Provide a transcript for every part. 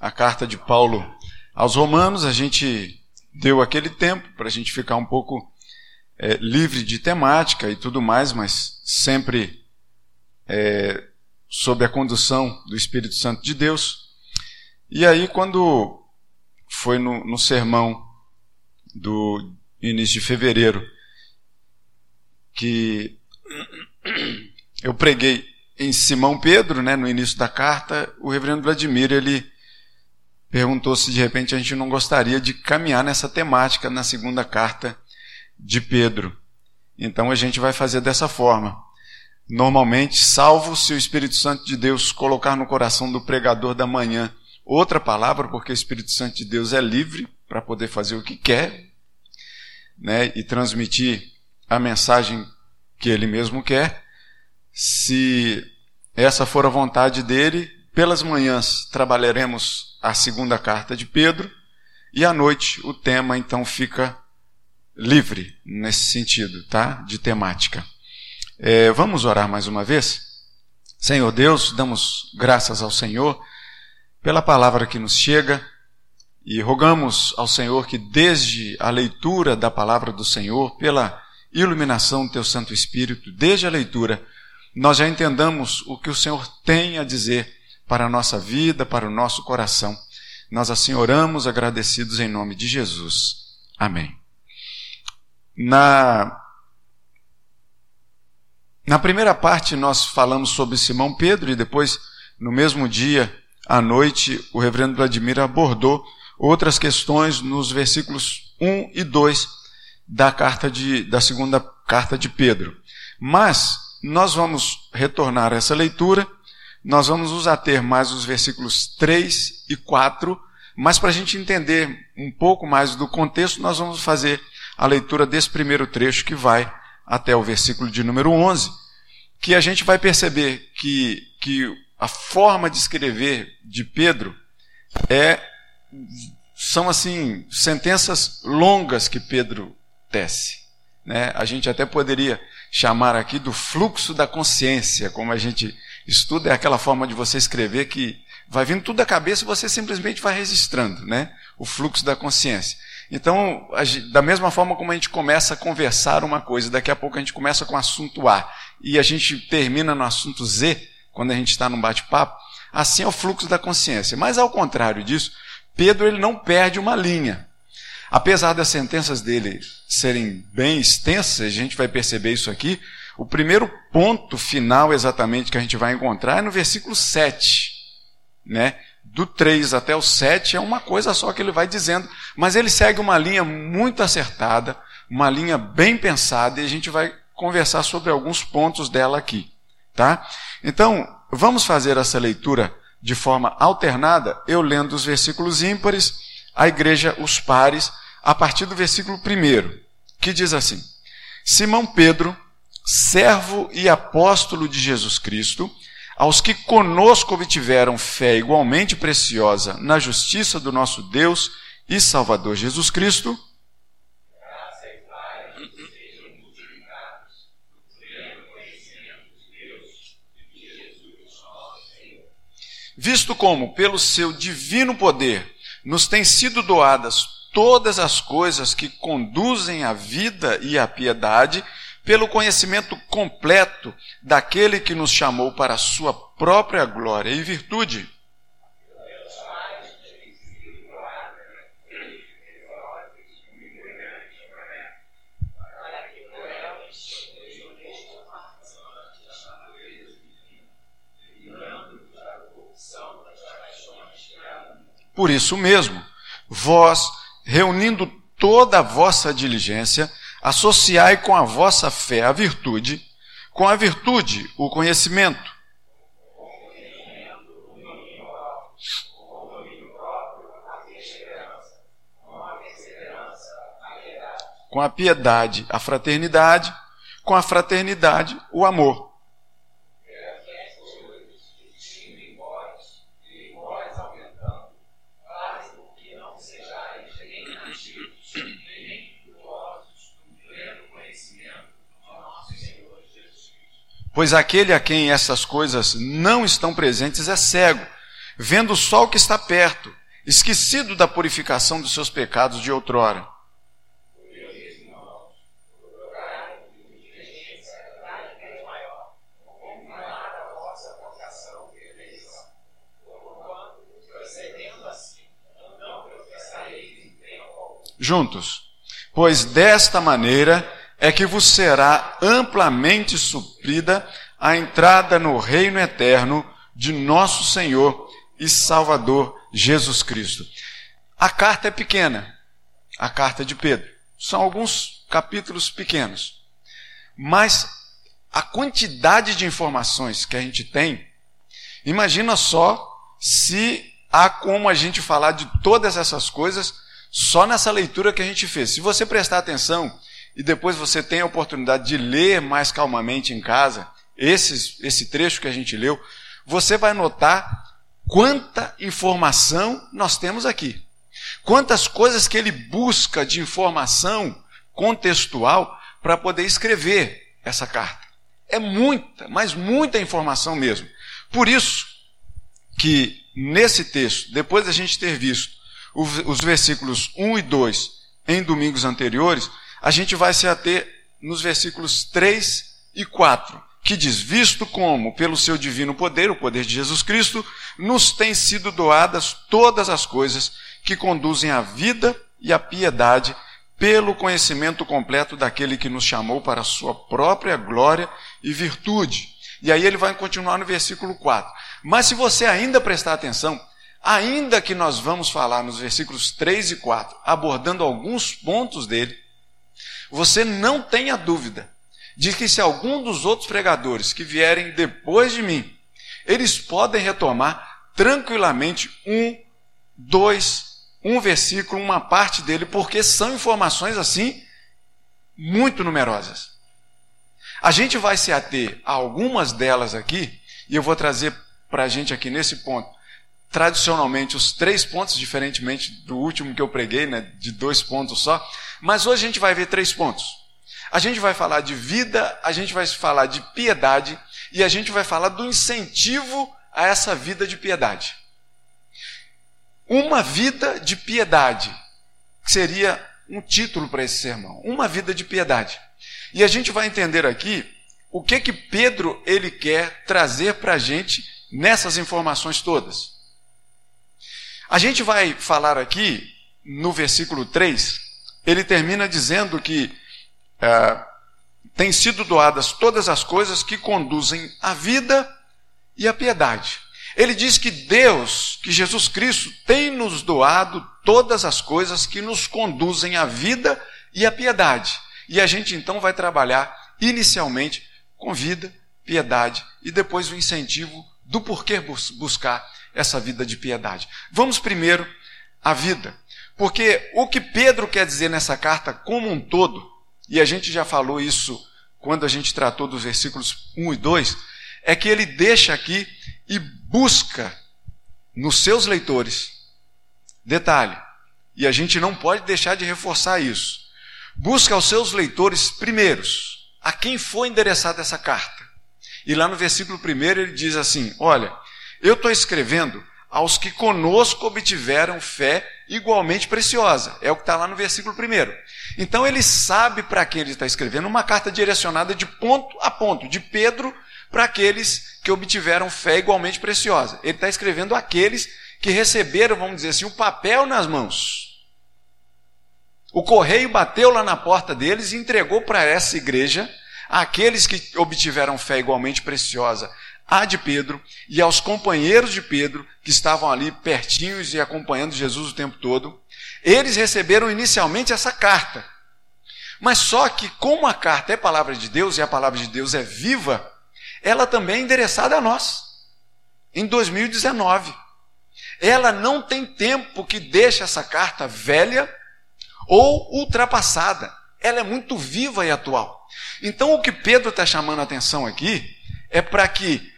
a carta de Paulo aos Romanos. A gente deu aquele tempo para a gente ficar um pouco é, livre de temática e tudo mais, mas sempre é, sob a condução do Espírito Santo de Deus. E aí, quando foi no, no sermão do início de fevereiro, que eu preguei em Simão Pedro, né, no início da carta, o reverendo Vladimir, ele perguntou se de repente a gente não gostaria de caminhar nessa temática na segunda carta de Pedro. Então a gente vai fazer dessa forma. Normalmente, salvo se o Espírito Santo de Deus colocar no coração do pregador da manhã outra palavra, porque o Espírito Santo de Deus é livre para poder fazer o que quer, né, e transmitir a mensagem que ele mesmo quer. Se essa for a vontade dele, pelas manhãs trabalharemos a segunda carta de Pedro e à noite o tema então fica livre nesse sentido, tá? De temática. É, vamos orar mais uma vez? Senhor Deus, damos graças ao Senhor pela palavra que nos chega e rogamos ao Senhor que desde a leitura da palavra do Senhor, pela iluminação do Teu Santo Espírito, desde a leitura, nós já entendamos o que o Senhor tem a dizer para a nossa vida, para o nosso coração. Nós assim oramos agradecidos em nome de Jesus. Amém. Na, na primeira parte nós falamos sobre Simão Pedro e depois, no mesmo dia, à noite, o reverendo Vladimir abordou outras questões nos versículos 1 e 2 da carta de, da segunda carta de Pedro. Mas nós vamos retornar a essa leitura, nós vamos nos ater mais os versículos 3 e 4, mas para a gente entender um pouco mais do contexto, nós vamos fazer a leitura desse primeiro trecho que vai até o versículo de número 11, que a gente vai perceber que, que a forma de escrever de Pedro é são assim sentenças longas que Pedro tece. Né? A gente até poderia chamar aqui do fluxo da consciência, como a gente estuda, é aquela forma de você escrever que vai vindo tudo da cabeça e você simplesmente vai registrando, né? O fluxo da consciência. Então, da mesma forma como a gente começa a conversar uma coisa, daqui a pouco a gente começa com o assunto A e a gente termina no assunto Z, quando a gente está num bate-papo, assim é o fluxo da consciência. Mas ao contrário disso, Pedro ele não perde uma linha. Apesar das sentenças dele serem bem extensas, a gente vai perceber isso aqui, o primeiro ponto final exatamente que a gente vai encontrar é no versículo 7, né? Do 3 até o 7 é uma coisa só que ele vai dizendo, mas ele segue uma linha muito acertada, uma linha bem pensada, e a gente vai conversar sobre alguns pontos dela aqui, tá? Então, vamos fazer essa leitura de forma alternada, eu lendo os versículos ímpares, a igreja os pares, a partir do versículo 1, que diz assim: Simão Pedro, servo e apóstolo de Jesus Cristo, aos que conosco obtiveram fé igualmente preciosa na justiça do nosso Deus e Salvador Jesus Cristo, visto como, pelo seu divino poder, nos têm sido doadas todas as coisas que conduzem à vida e à piedade, pelo conhecimento completo daquele que nos chamou para a sua própria glória e virtude. Por isso mesmo, vós, reunindo toda a vossa diligência, associai com a vossa fé a virtude, com a virtude o conhecimento. Com a piedade, a fraternidade, com a fraternidade, o amor Pois aquele a quem essas coisas não estão presentes é cego, vendo o sol que está perto, esquecido da purificação dos seus pecados de outrora. Juntos. Pois desta maneira é que vos será amplamente suprida a entrada no reino eterno de nosso Senhor e Salvador Jesus Cristo. A carta é pequena, a carta de Pedro. São alguns capítulos pequenos. Mas a quantidade de informações que a gente tem, imagina só se há como a gente falar de todas essas coisas só nessa leitura que a gente fez. Se você prestar atenção e depois você tem a oportunidade de ler mais calmamente em casa, esses, esse trecho que a gente leu, você vai notar quanta informação nós temos aqui. Quantas coisas que ele busca de informação contextual para poder escrever essa carta. É muita, mas muita informação mesmo. Por isso que nesse texto, depois da gente ter visto os versículos 1 e 2 em domingos anteriores, a gente vai se ater nos versículos 3 e 4, que diz: Visto como, pelo seu divino poder, o poder de Jesus Cristo, nos têm sido doadas todas as coisas que conduzem à vida e à piedade, pelo conhecimento completo daquele que nos chamou para a sua própria glória e virtude. E aí ele vai continuar no versículo 4. Mas se você ainda prestar atenção, ainda que nós vamos falar nos versículos 3 e 4, abordando alguns pontos dele, você não tenha dúvida de que se algum dos outros pregadores que vierem depois de mim, eles podem retomar tranquilamente um, dois, um versículo, uma parte dele, porque são informações assim muito numerosas. A gente vai se ater a algumas delas aqui, e eu vou trazer para a gente aqui nesse ponto, tradicionalmente, os três pontos, diferentemente do último que eu preguei, né, de dois pontos só, mas hoje a gente vai ver três pontos. A gente vai falar de vida, a gente vai falar de piedade e a gente vai falar do incentivo a essa vida de piedade. Uma vida de piedade seria um título para esse sermão. Uma vida de piedade. E a gente vai entender aqui o que que Pedro ele quer trazer para a gente nessas informações todas. A gente vai falar aqui no versículo 3 ele termina dizendo que é, têm sido doadas todas as coisas que conduzem à vida e à piedade. Ele diz que Deus, que Jesus Cristo, tem nos doado todas as coisas que nos conduzem à vida e à piedade. E a gente então vai trabalhar inicialmente com vida, piedade e depois o incentivo do porquê buscar essa vida de piedade. Vamos primeiro à vida. Porque o que Pedro quer dizer nessa carta como um todo, e a gente já falou isso quando a gente tratou dos versículos 1 e 2, é que ele deixa aqui e busca nos seus leitores. Detalhe, e a gente não pode deixar de reforçar isso. Busca aos seus leitores primeiros, a quem foi endereçada essa carta. E lá no versículo 1 ele diz assim: Olha, eu estou escrevendo aos que conosco obtiveram fé igualmente preciosa. É o que está lá no versículo 1. Então ele sabe para quem ele está escrevendo uma carta direcionada de ponto a ponto, de Pedro para aqueles que obtiveram fé igualmente preciosa. Ele está escrevendo aqueles que receberam, vamos dizer assim, o um papel nas mãos. O correio bateu lá na porta deles e entregou para essa igreja aqueles que obtiveram fé igualmente preciosa a de Pedro e aos companheiros de Pedro, que estavam ali pertinhos e acompanhando Jesus o tempo todo, eles receberam inicialmente essa carta. Mas só que, como a carta é palavra de Deus e a palavra de Deus é viva, ela também é endereçada a nós, em 2019. Ela não tem tempo que deixe essa carta velha ou ultrapassada. Ela é muito viva e atual. Então, o que Pedro está chamando a atenção aqui é para que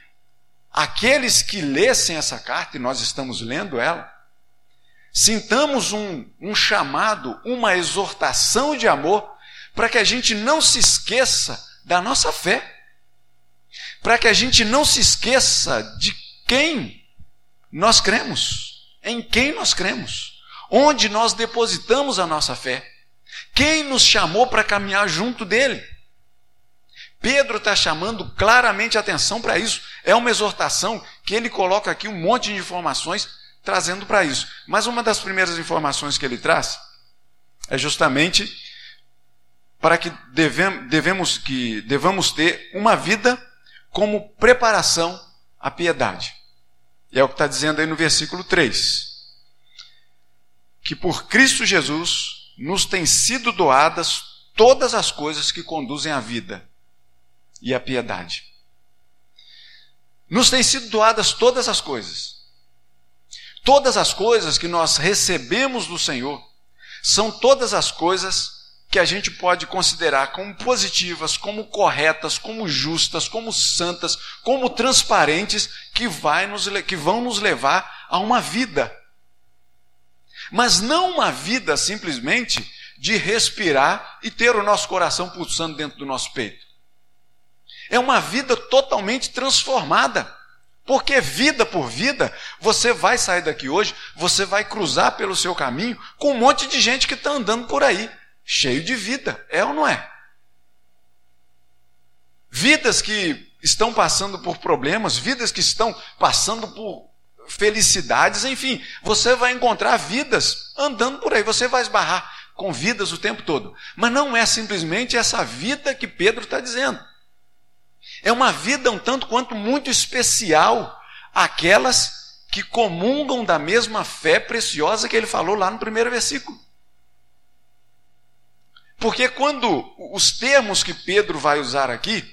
aqueles que lessem essa carta, e nós estamos lendo ela, sintamos um, um chamado, uma exortação de amor, para que a gente não se esqueça da nossa fé, para que a gente não se esqueça de quem nós cremos, em quem nós cremos, onde nós depositamos a nossa fé, quem nos chamou para caminhar junto dele. Pedro está chamando claramente atenção para isso. É uma exortação que ele coloca aqui um monte de informações trazendo para isso. Mas uma das primeiras informações que ele traz é justamente para que devemos, devemos, que devamos ter uma vida como preparação à piedade. E é o que está dizendo aí no versículo 3. Que por Cristo Jesus nos têm sido doadas todas as coisas que conduzem à vida e à piedade. Nos têm sido doadas todas as coisas. Todas as coisas que nós recebemos do Senhor são todas as coisas que a gente pode considerar como positivas, como corretas, como justas, como santas, como transparentes, que, vai nos, que vão nos levar a uma vida. Mas não uma vida simplesmente de respirar e ter o nosso coração pulsando dentro do nosso peito. É uma vida totalmente transformada. Porque vida por vida, você vai sair daqui hoje, você vai cruzar pelo seu caminho com um monte de gente que está andando por aí cheio de vida, é ou não é? Vidas que estão passando por problemas, vidas que estão passando por felicidades, enfim, você vai encontrar vidas andando por aí, você vai esbarrar com vidas o tempo todo. Mas não é simplesmente essa vida que Pedro está dizendo. É uma vida um tanto quanto muito especial, aquelas que comungam da mesma fé preciosa que ele falou lá no primeiro versículo. Porque quando os termos que Pedro vai usar aqui,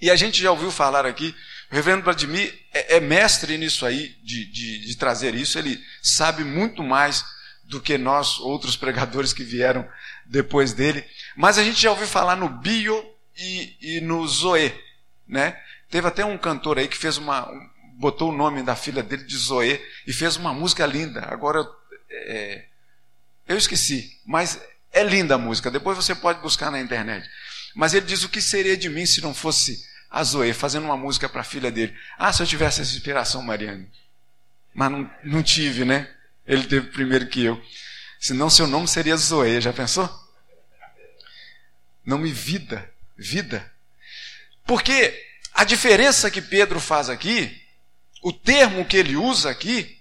e a gente já ouviu falar aqui, o reverendo Vladimir é, é mestre nisso aí, de, de, de trazer isso, ele sabe muito mais do que nós, outros pregadores que vieram depois dele. Mas a gente já ouviu falar no bio e, e no zoe, né? Teve até um cantor aí que fez uma, botou o nome da filha dele de Zoe e fez uma música linda. Agora é, eu esqueci, mas é linda a música, depois você pode buscar na internet. Mas ele diz: O que seria de mim se não fosse a Zoe fazendo uma música para a filha dele? Ah, se eu tivesse essa inspiração, Mariane. Mas não, não tive, né? Ele teve primeiro que eu. Senão seu nome seria Zoe, já pensou? Nome vida, vida. Porque a diferença que Pedro faz aqui, o termo que ele usa aqui,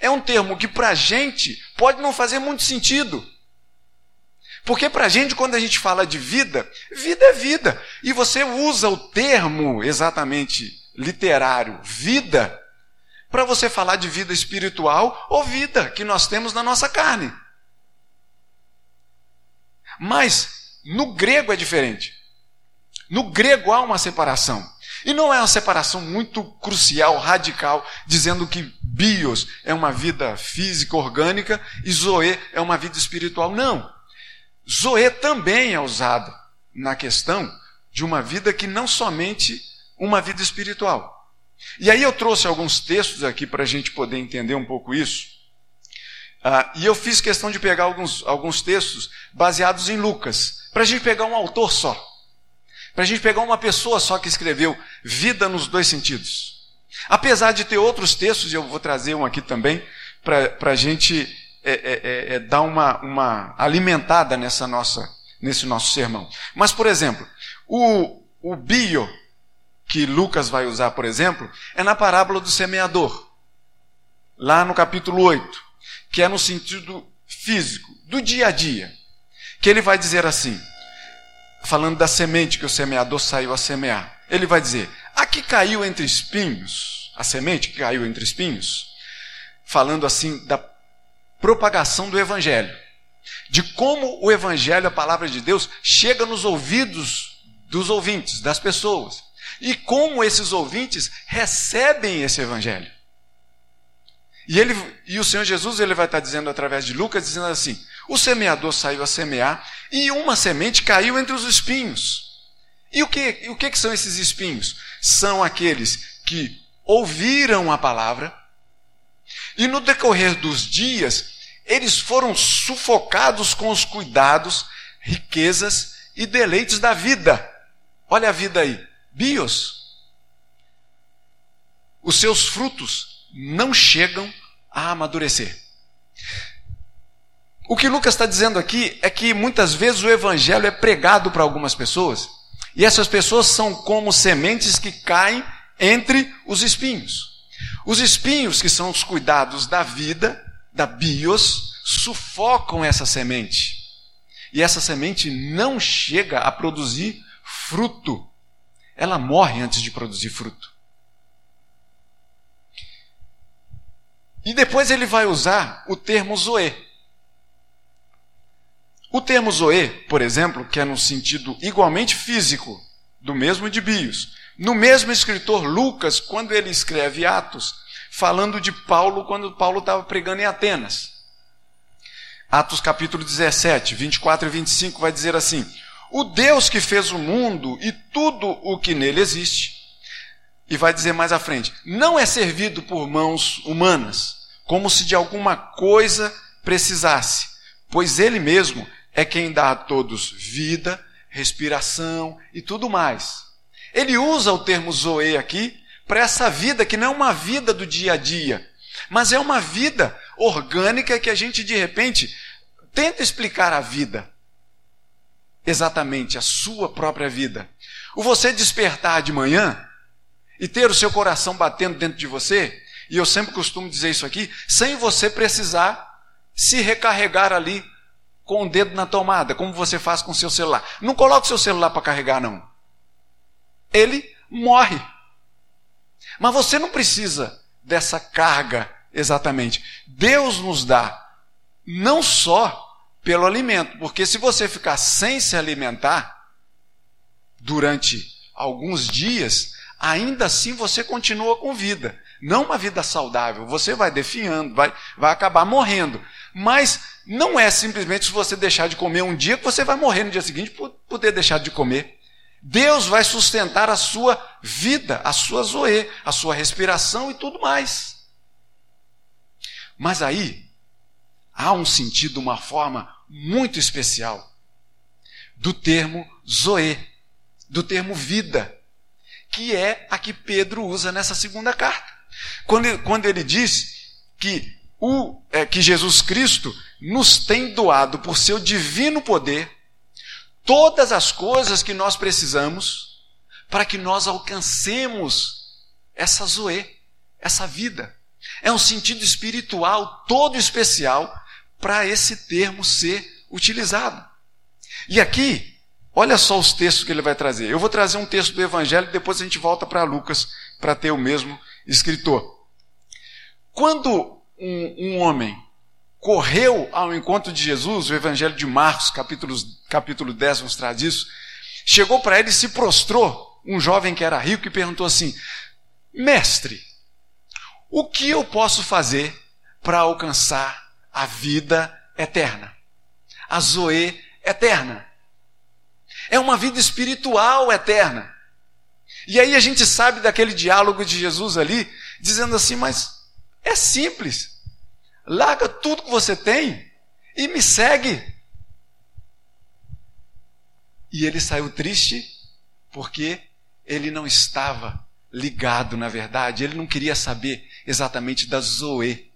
é um termo que para a gente pode não fazer muito sentido. Porque para a gente, quando a gente fala de vida, vida é vida. E você usa o termo exatamente literário, vida, para você falar de vida espiritual ou vida que nós temos na nossa carne. Mas no grego é diferente. No grego há uma separação. E não é uma separação muito crucial, radical, dizendo que bios é uma vida física, orgânica, e zoe é uma vida espiritual. Não. Zoe também é usado na questão de uma vida que não somente uma vida espiritual. E aí eu trouxe alguns textos aqui para a gente poder entender um pouco isso. Ah, e eu fiz questão de pegar alguns, alguns textos baseados em Lucas, para a gente pegar um autor só. Para a gente pegar uma pessoa só que escreveu vida nos dois sentidos. Apesar de ter outros textos, e eu vou trazer um aqui também, para a gente é, é, é, é, dar uma, uma alimentada nessa nossa, nesse nosso sermão. Mas, por exemplo, o, o bio que Lucas vai usar, por exemplo, é na parábola do semeador, lá no capítulo 8, que é no sentido físico, do dia a dia, que ele vai dizer assim, falando da semente que o semeador saiu a semear. Ele vai dizer: aqui caiu entre espinhos, a semente que caiu entre espinhos, falando assim da propagação do Evangelho. De como o Evangelho, a palavra de Deus, chega nos ouvidos dos ouvintes, das pessoas. E como esses ouvintes recebem esse Evangelho. E, ele, e o Senhor Jesus ele vai estar dizendo através de Lucas, dizendo assim: o semeador saiu a semear e uma semente caiu entre os espinhos. E o que, o que, que são esses espinhos? São aqueles que ouviram a palavra, e no decorrer dos dias, eles foram sufocados com os cuidados, riquezas e deleites da vida. Olha a vida aí. Bios. Os seus frutos não chegam a amadurecer. O que Lucas está dizendo aqui é que muitas vezes o evangelho é pregado para algumas pessoas, e essas pessoas são como sementes que caem entre os espinhos. Os espinhos, que são os cuidados da vida, da bios, sufocam essa semente. E essa semente não chega a produzir fruto. Ela morre antes de produzir fruto. E depois ele vai usar o termo zoe. O termo zoe, por exemplo, que é no sentido igualmente físico, do mesmo de bios. No mesmo escritor Lucas, quando ele escreve Atos, falando de Paulo quando Paulo estava pregando em Atenas. Atos capítulo 17, 24 e 25 vai dizer assim: O Deus que fez o mundo e tudo o que nele existe, e vai dizer mais à frente, não é servido por mãos humanas, como se de alguma coisa precisasse, pois ele mesmo é quem dá a todos vida, respiração e tudo mais. Ele usa o termo zoe aqui para essa vida que não é uma vida do dia a dia, mas é uma vida orgânica que a gente de repente tenta explicar a vida. Exatamente, a sua própria vida. O você despertar de manhã e ter o seu coração batendo dentro de você, e eu sempre costumo dizer isso aqui, sem você precisar se recarregar ali com o dedo na tomada, como você faz com o seu celular. Não coloque o seu celular para carregar, não. Ele morre. Mas você não precisa dessa carga exatamente. Deus nos dá não só pelo alimento, porque se você ficar sem se alimentar durante alguns dias, ainda assim você continua com vida. Não uma vida saudável, você vai definhando, vai, vai acabar morrendo. Mas não é simplesmente se você deixar de comer um dia que você vai morrer no dia seguinte por poder deixar de comer. Deus vai sustentar a sua vida, a sua zoe, a sua respiração e tudo mais. Mas aí há um sentido, uma forma muito especial do termo zoe, do termo vida, que é a que Pedro usa nessa segunda carta. Quando, quando ele diz que, o, é, que Jesus Cristo nos tem doado por seu divino poder todas as coisas que nós precisamos para que nós alcancemos essa zoe, essa vida. É um sentido espiritual todo especial para esse termo ser utilizado. E aqui, olha só os textos que ele vai trazer. Eu vou trazer um texto do Evangelho e depois a gente volta para Lucas para ter o mesmo escritor. Quando um, um, homem correu ao encontro de Jesus, o Evangelho de Marcos, capítulo, capítulo 10, nos traz isso, chegou para ele e se prostrou, um jovem que era rico, e perguntou assim: Mestre, o que eu posso fazer para alcançar a vida eterna? A Zoe eterna. É uma vida espiritual eterna. E aí a gente sabe daquele diálogo de Jesus ali, dizendo assim: Mas é simples. Larga tudo que você tem e me segue. E ele saiu triste porque ele não estava ligado, na verdade, ele não queria saber exatamente da Zoe.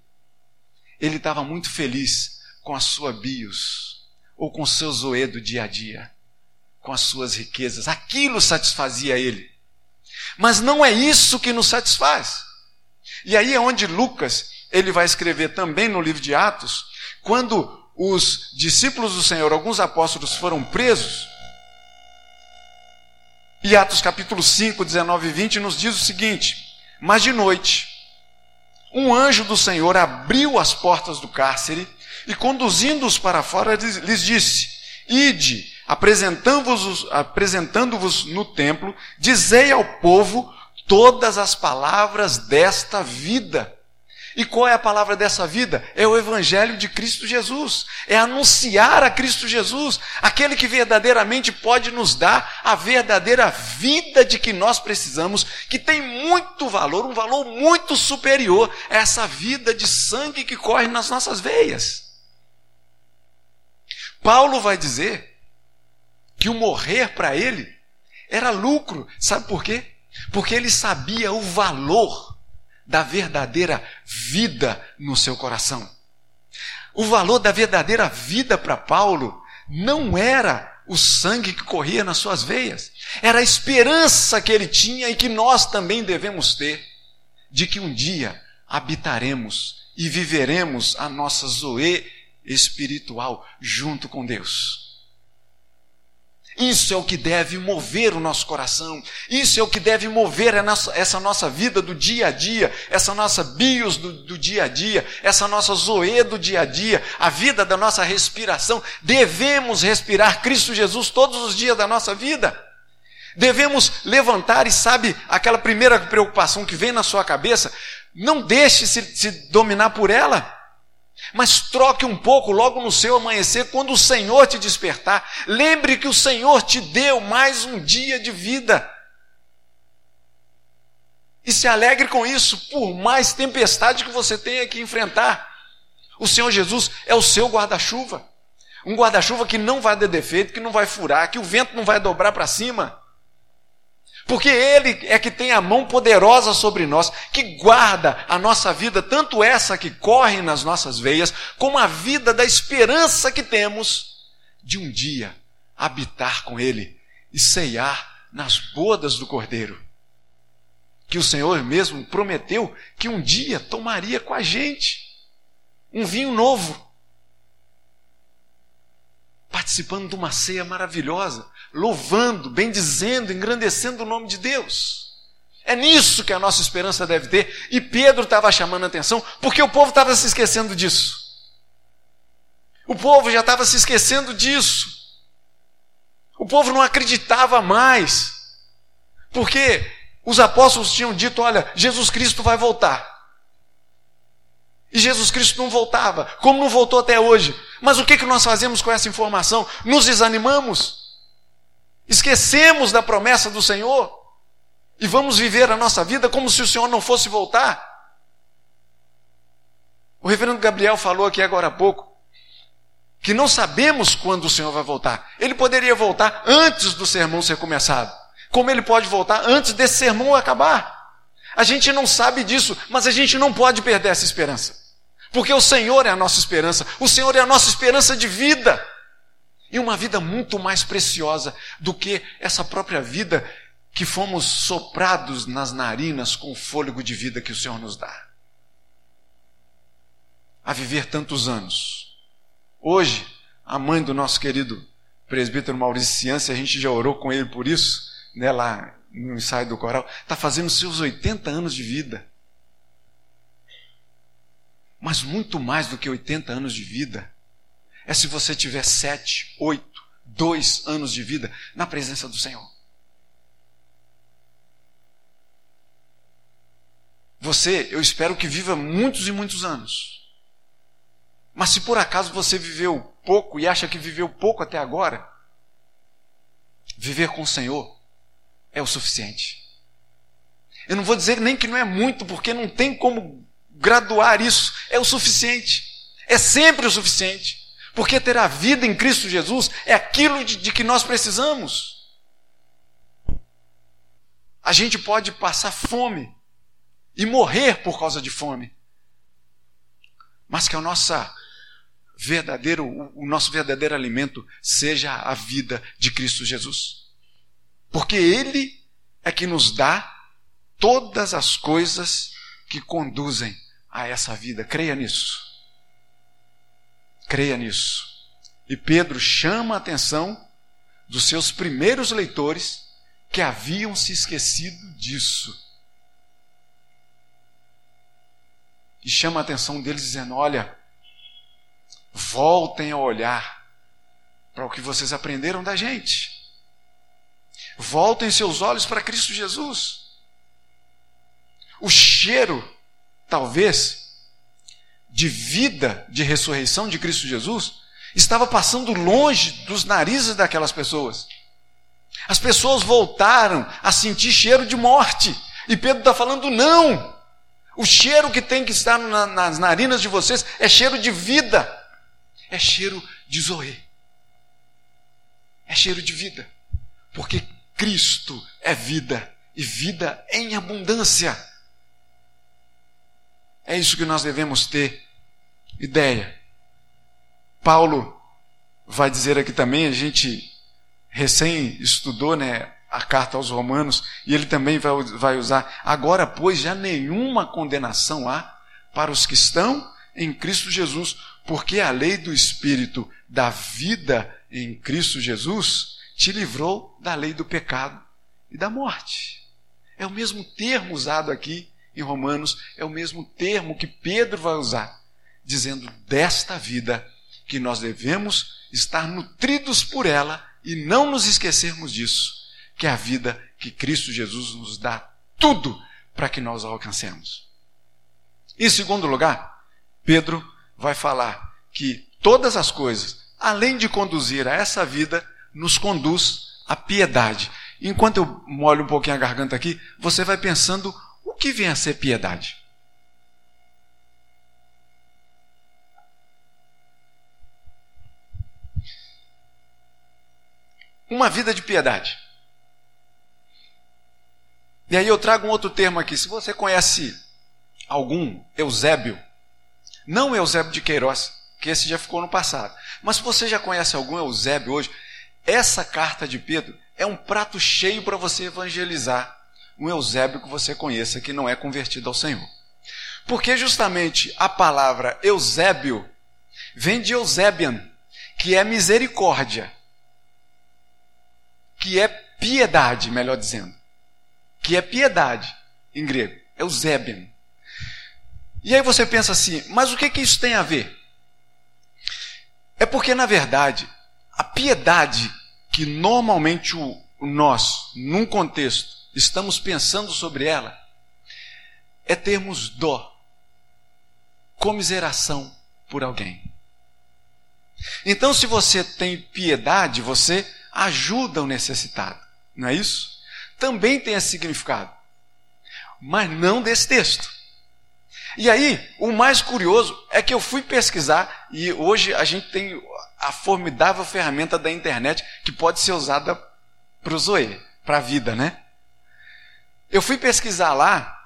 Ele estava muito feliz com a sua bios, ou com o seu Zoe do dia a dia, com as suas riquezas. Aquilo satisfazia ele. Mas não é isso que nos satisfaz. E aí é onde Lucas, ele vai escrever também no livro de Atos, quando os discípulos do Senhor, alguns apóstolos foram presos, e Atos capítulo 5, 19 e 20 nos diz o seguinte: Mas de noite, um anjo do Senhor abriu as portas do cárcere e, conduzindo-os para fora, lhes disse: Ide, apresentando-vos apresentando no templo, dizei ao povo todas as palavras desta vida. E qual é a palavra dessa vida? É o Evangelho de Cristo Jesus. É anunciar a Cristo Jesus, aquele que verdadeiramente pode nos dar a verdadeira vida de que nós precisamos, que tem muito valor, um valor muito superior a essa vida de sangue que corre nas nossas veias. Paulo vai dizer que o morrer para ele era lucro. Sabe por quê? Porque ele sabia o valor da verdadeira vida no seu coração. O valor da verdadeira vida para Paulo não era o sangue que corria nas suas veias, era a esperança que ele tinha e que nós também devemos ter, de que um dia habitaremos e viveremos a nossa zoe espiritual junto com Deus. Isso é o que deve mover o nosso coração. Isso é o que deve mover essa nossa vida do dia a dia, essa nossa bios do, do, dia a dia, essa nossa zoe do dia a dia, a vida da nossa respiração. Devemos respirar Cristo Jesus todos os dias da nossa vida. Devemos levantar e sabe aquela primeira preocupação que vem na sua cabeça, não deixe se, se dominar por ela. Mas troque um pouco logo no seu amanhecer, quando o Senhor te despertar. Lembre que o Senhor te deu mais um dia de vida. E se alegre com isso, por mais tempestade que você tenha que enfrentar. O Senhor Jesus é o seu guarda-chuva. Um guarda-chuva que não vai dar defeito, que não vai furar, que o vento não vai dobrar para cima. Porque Ele é que tem a mão poderosa sobre nós, que guarda a nossa vida, tanto essa que corre nas nossas veias, como a vida da esperança que temos de um dia habitar com Ele e ceiar nas bodas do Cordeiro. Que o Senhor mesmo prometeu que um dia tomaria com a gente um vinho novo participando de uma ceia maravilhosa, louvando, bendizendo, engrandecendo o nome de Deus. É nisso que a nossa esperança deve ter. E Pedro estava chamando a atenção porque o povo estava se esquecendo disso. O povo já estava se esquecendo disso. O povo não acreditava mais. Porque os apóstolos tinham dito: olha, Jesus Cristo vai voltar. E Jesus Cristo não voltava, como não voltou até hoje. Mas o que, que nós fazemos com essa informação? Nos desanimamos, esquecemos da promessa do Senhor e vamos viver a nossa vida como se o Senhor não fosse voltar. O reverendo Gabriel falou aqui agora há pouco que não sabemos quando o Senhor vai voltar. Ele poderia voltar antes do sermão ser começado, como ele pode voltar antes desse sermão acabar. A gente não sabe disso, mas a gente não pode perder essa esperança. Porque o Senhor é a nossa esperança, o Senhor é a nossa esperança de vida. E uma vida muito mais preciosa do que essa própria vida que fomos soprados nas narinas com o fôlego de vida que o Senhor nos dá. A viver tantos anos. Hoje, a mãe do nosso querido presbítero Maurício Ciência, a gente já orou com ele por isso, né, lá no ensaio do coral, está fazendo seus 80 anos de vida. Mas muito mais do que 80 anos de vida é se você tiver sete, oito, dois anos de vida na presença do Senhor. Você, eu espero que viva muitos e muitos anos. Mas se por acaso você viveu pouco e acha que viveu pouco até agora, viver com o Senhor é o suficiente. Eu não vou dizer nem que não é muito, porque não tem como graduar isso é o suficiente. É sempre o suficiente. Porque ter a vida em Cristo Jesus é aquilo de, de que nós precisamos. A gente pode passar fome e morrer por causa de fome. Mas que a nossa verdadeiro, o nosso verdadeiro alimento seja a vida de Cristo Jesus. Porque Ele é que nos dá todas as coisas que conduzem a essa vida. Creia nisso. Creia nisso. E Pedro chama a atenção dos seus primeiros leitores que haviam se esquecido disso. E chama a atenção deles dizendo: Olha, voltem a olhar para o que vocês aprenderam da gente. Voltem seus olhos para Cristo Jesus. O cheiro talvez, de vida, de ressurreição de Cristo Jesus, estava passando longe dos narizes daquelas pessoas. As pessoas voltaram a sentir cheiro de morte. E Pedro está falando: não! O cheiro que tem que estar na, nas narinas de vocês é cheiro de vida, é cheiro de Zoe, é cheiro de vida, porque Cristo é vida e vida em abundância. É isso que nós devemos ter ideia. Paulo vai dizer aqui também, a gente recém estudou né, a carta aos Romanos, e ele também vai, vai usar. Agora, pois, já nenhuma condenação há para os que estão em Cristo Jesus, porque a lei do Espírito da vida em Cristo Jesus te livrou da lei do pecado e da morte. É o mesmo termo usado aqui em Romanos, é o mesmo termo que Pedro vai usar, dizendo desta vida que nós devemos estar nutridos por ela e não nos esquecermos disso, que é a vida que Cristo Jesus nos dá tudo para que nós alcancemos. Em segundo lugar, Pedro vai falar que todas as coisas, além de conduzir a essa vida, nos conduz à piedade. Enquanto eu molho um pouquinho a garganta aqui, você vai pensando que vem a ser piedade. Uma vida de piedade. E aí eu trago um outro termo aqui. Se você conhece algum Eusébio, não Eusébio de Queiroz, que esse já ficou no passado, mas se você já conhece algum Eusébio hoje, essa carta de Pedro é um prato cheio para você evangelizar um Eusébio que você conheça que não é convertido ao Senhor. Porque justamente a palavra Eusébio vem de Eusebian, que é misericórdia que é piedade, melhor dizendo. Que é piedade em grego. Eusebian. E aí você pensa assim, mas o que, que isso tem a ver? É porque, na verdade, a piedade que normalmente o, nós, num contexto, estamos pensando sobre ela, é termos dó, comiseração por alguém. Então, se você tem piedade, você ajuda o necessitado. Não é isso? Também tem esse significado. Mas não desse texto. E aí, o mais curioso é que eu fui pesquisar e hoje a gente tem a formidável ferramenta da internet que pode ser usada para o Zoe, para a vida, né? Eu fui pesquisar lá,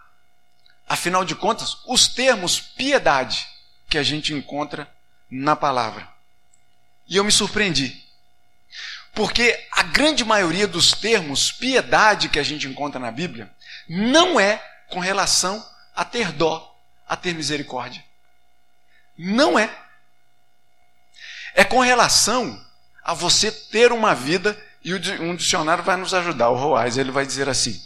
afinal de contas, os termos piedade que a gente encontra na palavra. E eu me surpreendi. Porque a grande maioria dos termos piedade que a gente encontra na Bíblia não é com relação a ter dó, a ter misericórdia. Não é. É com relação a você ter uma vida, e um dicionário vai nos ajudar, o Roais, ele vai dizer assim: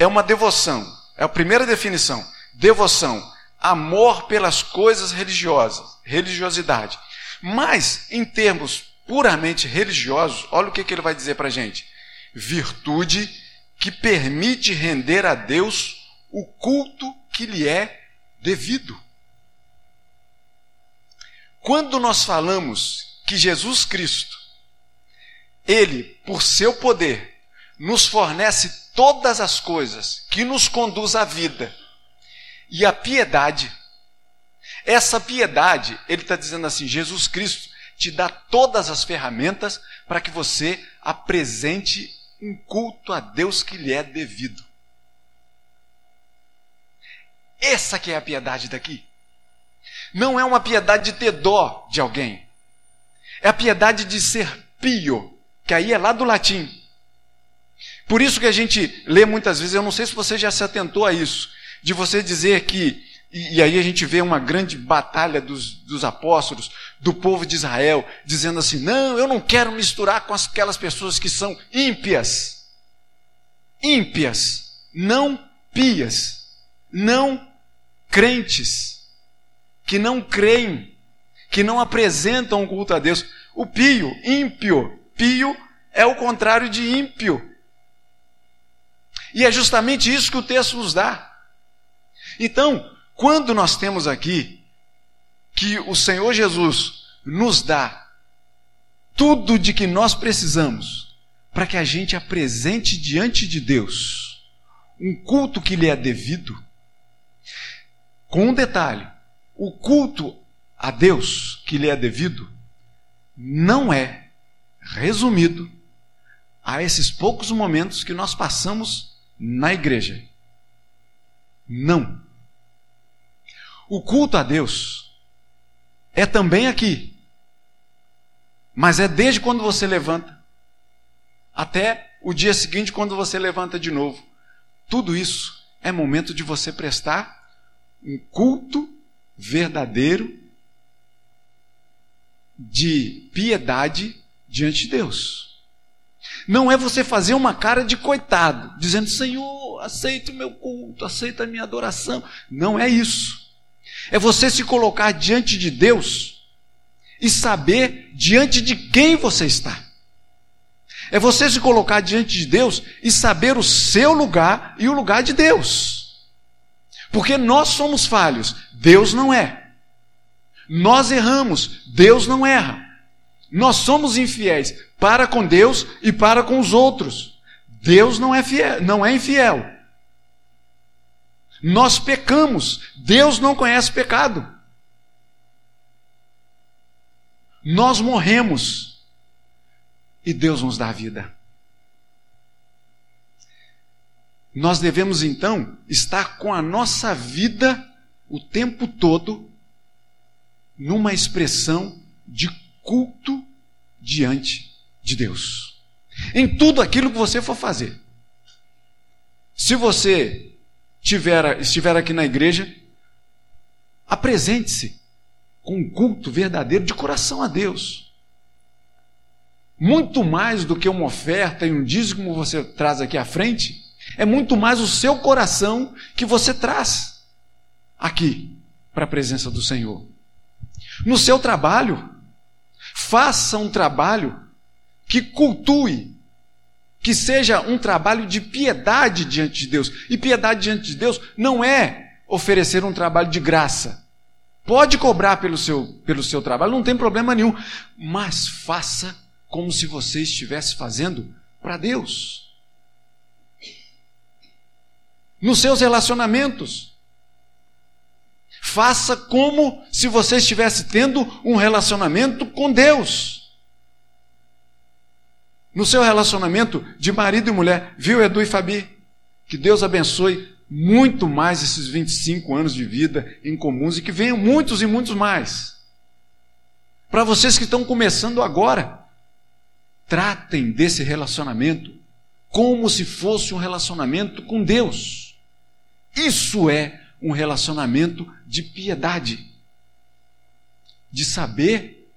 é uma devoção, é a primeira definição, devoção, amor pelas coisas religiosas, religiosidade. Mas, em termos puramente religiosos, olha o que, que ele vai dizer para a gente: virtude que permite render a Deus o culto que lhe é devido. Quando nós falamos que Jesus Cristo, Ele, por seu poder, nos fornece todas as coisas que nos conduz à vida e à piedade, essa piedade, ele está dizendo assim: Jesus Cristo te dá todas as ferramentas para que você apresente um culto a Deus que lhe é devido. Essa que é a piedade daqui. Não é uma piedade de ter dó de alguém. É a piedade de ser pio, que aí é lá do latim. Por isso que a gente lê muitas vezes, eu não sei se você já se atentou a isso, de você dizer que e, e, aí a gente vê uma grande batalha dos, dos apóstolos, do povo de Israel, dizendo assim: não, eu não quero misturar com aquelas pessoas que são ímpias. Ímpias, não pias, não crentes, que não creem, que não apresentam o culto a Deus. O pio, ímpio, pio é o contrário de ímpio. E é justamente isso que o texto nos dá. Então, quando nós temos aqui que o Senhor Jesus nos dá tudo de que nós precisamos para que a gente apresente diante de Deus um culto que lhe é devido, com um detalhe: o culto a Deus que lhe é devido não é resumido a esses poucos momentos que nós passamos na igreja. Não. O culto a Deus é também aqui. Mas é desde quando você levanta até o dia seguinte, quando você levanta de novo. Tudo isso é momento de você prestar um culto verdadeiro de piedade diante de Deus. Não é você fazer uma cara de coitado, dizendo: Senhor, aceita o meu culto, aceita a minha adoração. Não é isso. É você se colocar diante de Deus e saber diante de quem você está. É você se colocar diante de Deus e saber o seu lugar e o lugar de Deus. Porque nós somos falhos, Deus não é. Nós erramos, Deus não erra. Nós somos infiéis para com Deus e para com os outros. Deus não é fiel, não é infiel. Nós pecamos, Deus não conhece pecado. Nós morremos e Deus nos dá vida. Nós devemos então estar com a nossa vida o tempo todo numa expressão de culto diante de Deus. Em tudo aquilo que você for fazer. Se você tiver, estiver aqui na igreja, apresente-se com um culto verdadeiro de coração a Deus. Muito mais do que uma oferta e um dízimo que você traz aqui à frente, é muito mais o seu coração que você traz aqui para a presença do Senhor. No seu trabalho, faça um trabalho que cultue, que seja um trabalho de piedade diante de Deus. E piedade diante de Deus não é oferecer um trabalho de graça. Pode cobrar pelo seu, pelo seu trabalho, não tem problema nenhum, mas faça como se você estivesse fazendo para Deus. Nos seus relacionamentos, Faça como se você estivesse tendo um relacionamento com Deus. No seu relacionamento de marido e mulher, viu, Edu e Fabi? Que Deus abençoe muito mais esses 25 anos de vida em comuns e que venham muitos e muitos mais. Para vocês que estão começando agora, tratem desse relacionamento como se fosse um relacionamento com Deus. Isso é um relacionamento de piedade, de saber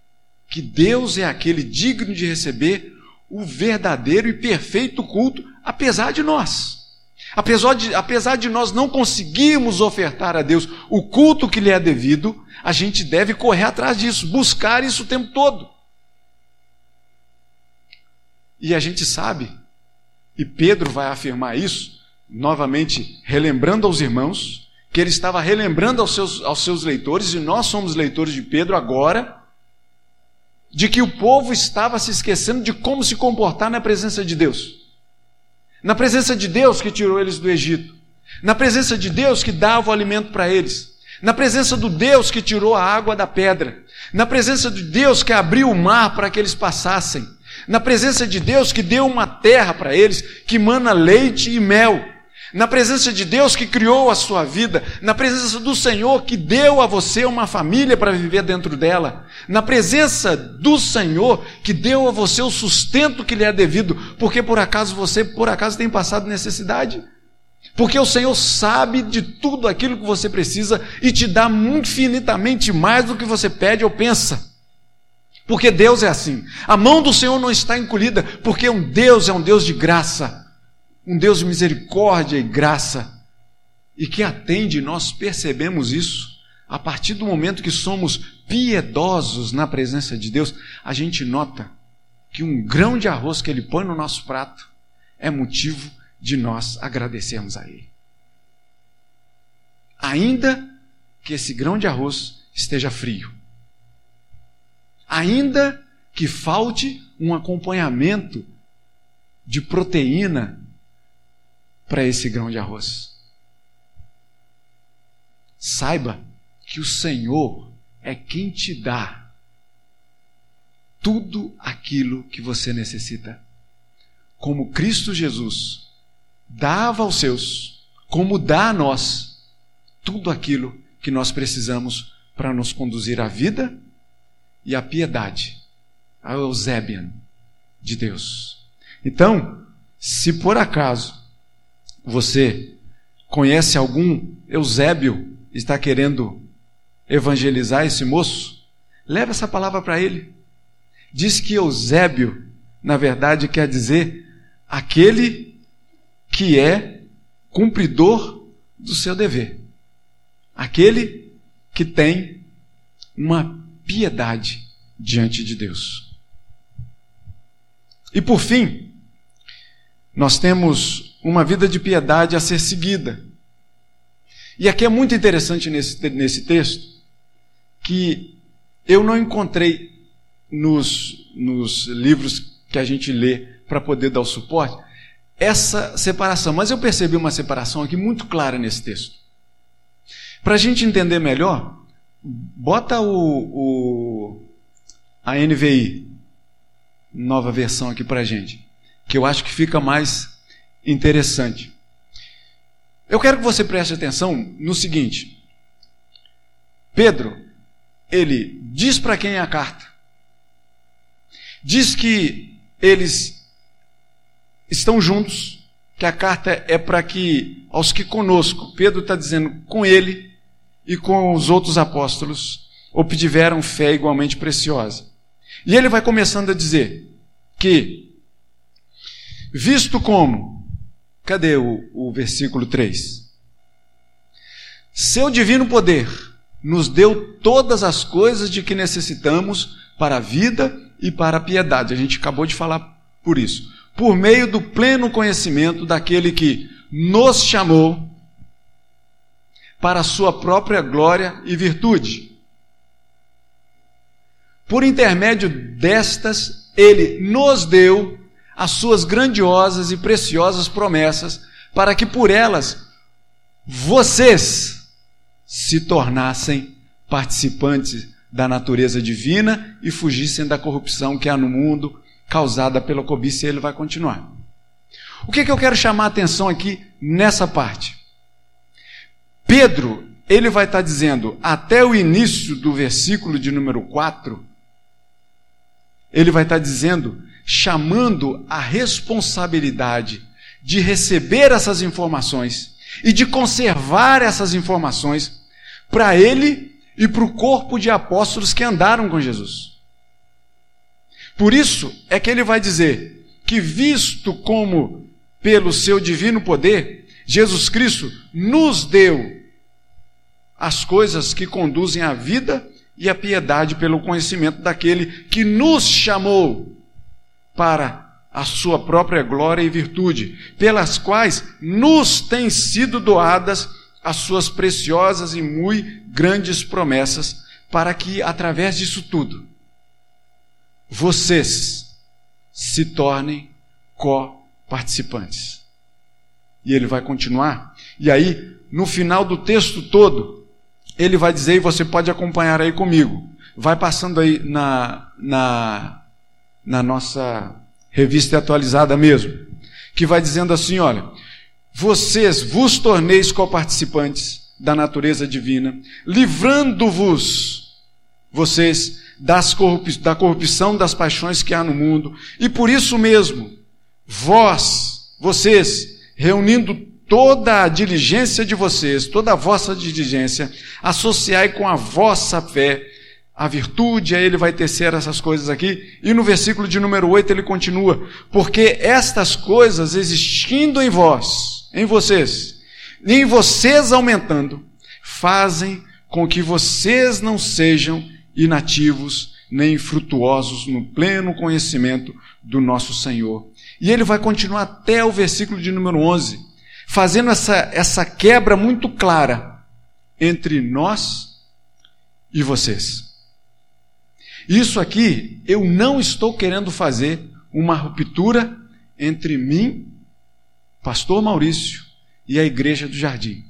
que Deus é aquele digno de receber o verdadeiro e perfeito culto, apesar de nós. Apesar de, apesar de nós não conseguirmos ofertar a Deus o culto que lhe é devido, a gente deve correr atrás disso, buscar isso o tempo todo. E a gente sabe, e Pedro vai afirmar isso, novamente relembrando aos irmãos, que ele estava relembrando aos seus, aos seus leitores, e nós somos leitores de Pedro agora, de que o povo estava se esquecendo de como se comportar na presença de Deus. Na presença de Deus que tirou eles do Egito. Na presença de Deus que dava o alimento para eles. Na presença do Deus que tirou a água da pedra. Na presença de Deus que abriu o mar para que eles passassem. Na presença de Deus que deu uma terra para eles que mana leite e mel na presença de Deus que criou a sua vida, na presença do Senhor que deu a você uma família para viver dentro dela, na presença do Senhor que deu a você o sustento que lhe é devido, porque por acaso você por acaso tem passado necessidade? Porque o Senhor sabe de tudo aquilo que você precisa e te dá infinitamente mais do que você pede ou pensa. Porque Deus é assim. A mão do Senhor não está encolhida, porque um Deus é um Deus de graça um Deus de misericórdia e graça, e que atende, nós percebemos isso. A partir do momento que somos piedosos na presença de Deus, a gente nota que um grão de arroz que Ele põe no nosso prato é motivo de nós agradecermos a Ele. Ainda que esse grão de arroz esteja frio, ainda que falte um acompanhamento de proteína para esse grão de arroz. Saiba que o Senhor é quem te dá tudo aquilo que você necessita. Como Cristo Jesus dava aos seus, como dá a nós tudo aquilo que nós precisamos para nos conduzir à vida e à piedade, a Eusébian de Deus. Então, se por acaso você conhece algum Eusébio está querendo evangelizar esse moço, leva essa palavra para ele. Diz que Eusébio, na verdade, quer dizer aquele que é cumpridor do seu dever. Aquele que tem uma piedade diante de Deus. E por fim, nós temos uma vida de piedade a ser seguida. E aqui é muito interessante nesse, nesse texto que eu não encontrei nos, nos livros que a gente lê para poder dar o suporte essa separação, mas eu percebi uma separação aqui muito clara nesse texto. Para a gente entender melhor, bota o, o a NVI, nova versão aqui para a gente, que eu acho que fica mais interessante. Eu quero que você preste atenção no seguinte: Pedro, ele diz para quem é a carta, diz que eles estão juntos, que a carta é para que, aos que conosco, Pedro está dizendo com ele e com os outros apóstolos, obtiveram fé igualmente preciosa. E ele vai começando a dizer que, visto como Cadê o, o versículo 3? Seu divino poder nos deu todas as coisas de que necessitamos para a vida e para a piedade. A gente acabou de falar por isso. Por meio do pleno conhecimento daquele que nos chamou para a sua própria glória e virtude. Por intermédio destas, ele nos deu as suas grandiosas e preciosas promessas, para que por elas vocês se tornassem participantes da natureza divina e fugissem da corrupção que há no mundo causada pela cobiça, e ele vai continuar. O que, que eu quero chamar a atenção aqui nessa parte? Pedro, ele vai estar dizendo, até o início do versículo de número 4, ele vai estar dizendo chamando a responsabilidade de receber essas informações e de conservar essas informações para ele e para o corpo de apóstolos que andaram com Jesus. Por isso é que ele vai dizer que, visto como pelo seu divino poder, Jesus Cristo nos deu as coisas que conduzem à vida e à piedade pelo conhecimento daquele que nos chamou para a sua própria glória e virtude, pelas quais nos têm sido doadas as suas preciosas e muito grandes promessas, para que, através disso tudo, vocês se tornem co-participantes. E ele vai continuar. E aí, no final do texto todo, ele vai dizer, e você pode acompanhar aí comigo. Vai passando aí na, na na nossa revista atualizada mesmo, que vai dizendo assim: olha, vocês vos torneis coparticipantes da natureza divina, livrando-vos, vocês, das corrup da corrupção das paixões que há no mundo, e por isso mesmo, vós, vocês, reunindo toda a diligência de vocês, toda a vossa diligência, associai com a vossa fé a virtude, aí ele vai tecer essas coisas aqui. E no versículo de número 8 ele continua: Porque estas coisas existindo em vós, em vocês, e em vocês aumentando, fazem com que vocês não sejam inativos nem frutuosos no pleno conhecimento do nosso Senhor. E ele vai continuar até o versículo de número 11, fazendo essa, essa quebra muito clara entre nós e vocês. Isso aqui, eu não estou querendo fazer uma ruptura entre mim, pastor Maurício, e a igreja do jardim.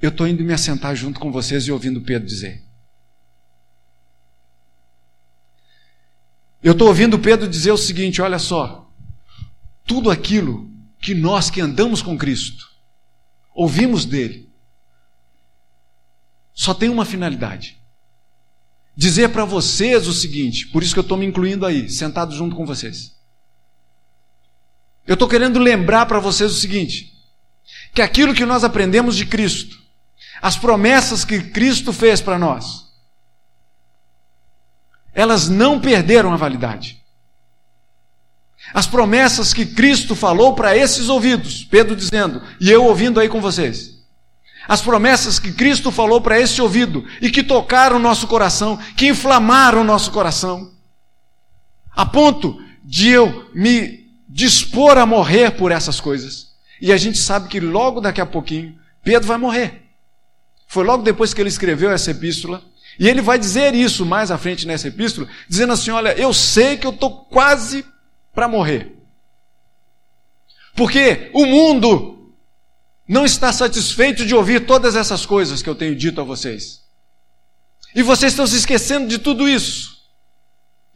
Eu estou indo me assentar junto com vocês e ouvindo Pedro dizer. Eu estou ouvindo Pedro dizer o seguinte: olha só, tudo aquilo que nós que andamos com Cristo, ouvimos dele, só tem uma finalidade: dizer para vocês o seguinte, por isso que eu estou me incluindo aí, sentado junto com vocês. Eu estou querendo lembrar para vocês o seguinte: que aquilo que nós aprendemos de Cristo, as promessas que Cristo fez para nós, elas não perderam a validade. As promessas que Cristo falou para esses ouvidos, Pedro dizendo, e eu ouvindo aí com vocês. As promessas que Cristo falou para esse ouvido e que tocaram o nosso coração, que inflamaram o nosso coração, a ponto de eu me dispor a morrer por essas coisas. E a gente sabe que logo daqui a pouquinho, Pedro vai morrer. Foi logo depois que ele escreveu essa epístola. E ele vai dizer isso mais à frente nessa epístola, dizendo assim: Olha, eu sei que eu estou quase para morrer. Porque o mundo não está satisfeito de ouvir todas essas coisas que eu tenho dito a vocês. E vocês estão se esquecendo de tudo isso.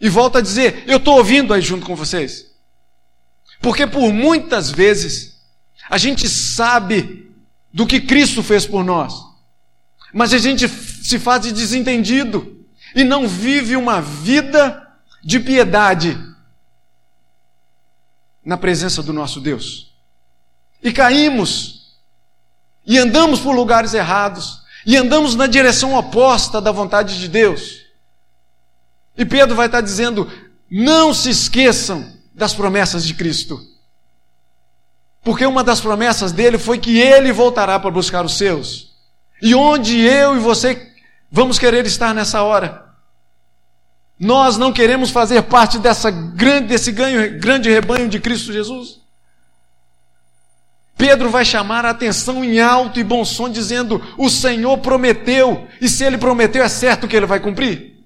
E volta a dizer: Eu estou ouvindo aí junto com vocês. Porque por muitas vezes a gente sabe do que Cristo fez por nós, mas a gente se faz de desentendido e não vive uma vida de piedade na presença do nosso Deus. E caímos, e andamos por lugares errados, e andamos na direção oposta da vontade de Deus. E Pedro vai estar dizendo: não se esqueçam das promessas de Cristo. Porque uma das promessas dele foi que ele voltará para buscar os seus. E onde eu e você vamos querer estar nessa hora? Nós não queremos fazer parte dessa grande, desse ganho, grande rebanho de Cristo Jesus? Pedro vai chamar a atenção em alto e bom som, dizendo: O Senhor prometeu, e se ele prometeu, é certo que ele vai cumprir.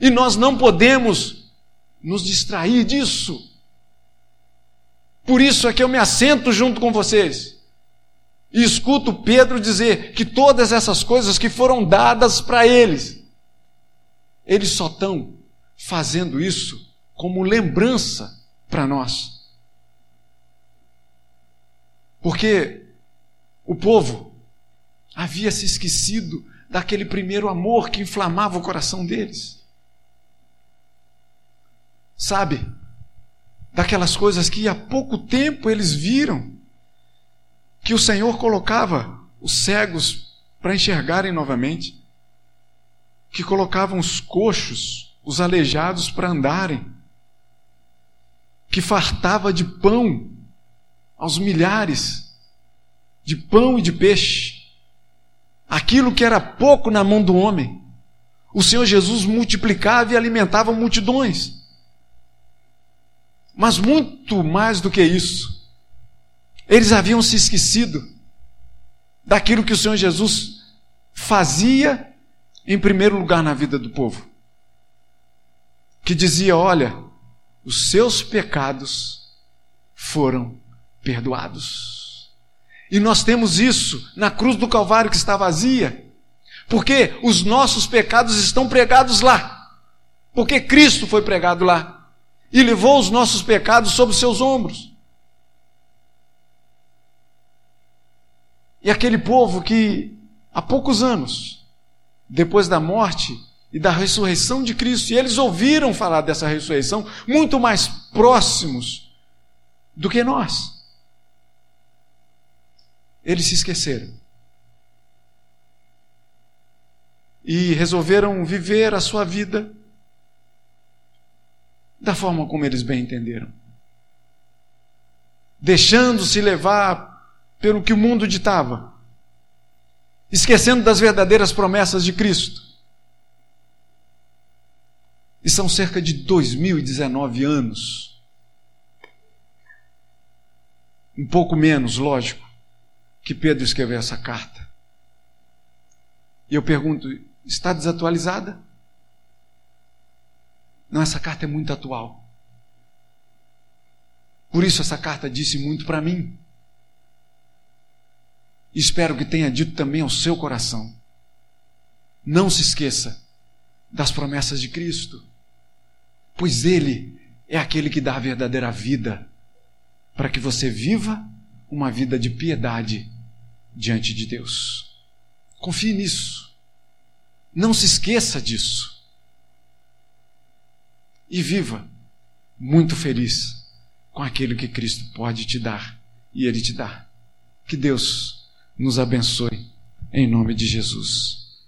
E nós não podemos nos distrair disso. Por isso é que eu me assento junto com vocês e escuto Pedro dizer que todas essas coisas que foram dadas para eles, eles só estão fazendo isso como lembrança para nós. Porque o povo havia se esquecido daquele primeiro amor que inflamava o coração deles. Sabe? Daquelas coisas que há pouco tempo eles viram que o Senhor colocava os cegos para enxergarem novamente, que colocavam os coxos, os aleijados para andarem, que fartava de pão aos milhares, de pão e de peixe, aquilo que era pouco na mão do homem. O Senhor Jesus multiplicava e alimentava multidões. Mas muito mais do que isso, eles haviam se esquecido daquilo que o Senhor Jesus fazia em primeiro lugar na vida do povo. Que dizia: Olha, os seus pecados foram perdoados. E nós temos isso na cruz do Calvário que está vazia, porque os nossos pecados estão pregados lá, porque Cristo foi pregado lá e levou os nossos pecados sobre os seus ombros. E aquele povo que, há poucos anos, depois da morte e da ressurreição de Cristo, e eles ouviram falar dessa ressurreição muito mais próximos do que nós. Eles se esqueceram. E resolveram viver a sua vida da forma como eles bem entenderam. Deixando-se levar pelo que o mundo ditava, esquecendo das verdadeiras promessas de Cristo. E são cerca de 2019 anos. Um pouco menos, lógico, que Pedro escreveu essa carta. E eu pergunto: está desatualizada? Não, essa carta é muito atual. Por isso essa carta disse muito para mim. Espero que tenha dito também ao seu coração. Não se esqueça das promessas de Cristo, pois Ele é aquele que dá a verdadeira vida, para que você viva uma vida de piedade diante de Deus. Confie nisso. Não se esqueça disso. E viva muito feliz com aquilo que Cristo pode te dar e Ele te dá. Que Deus nos abençoe, em nome de Jesus.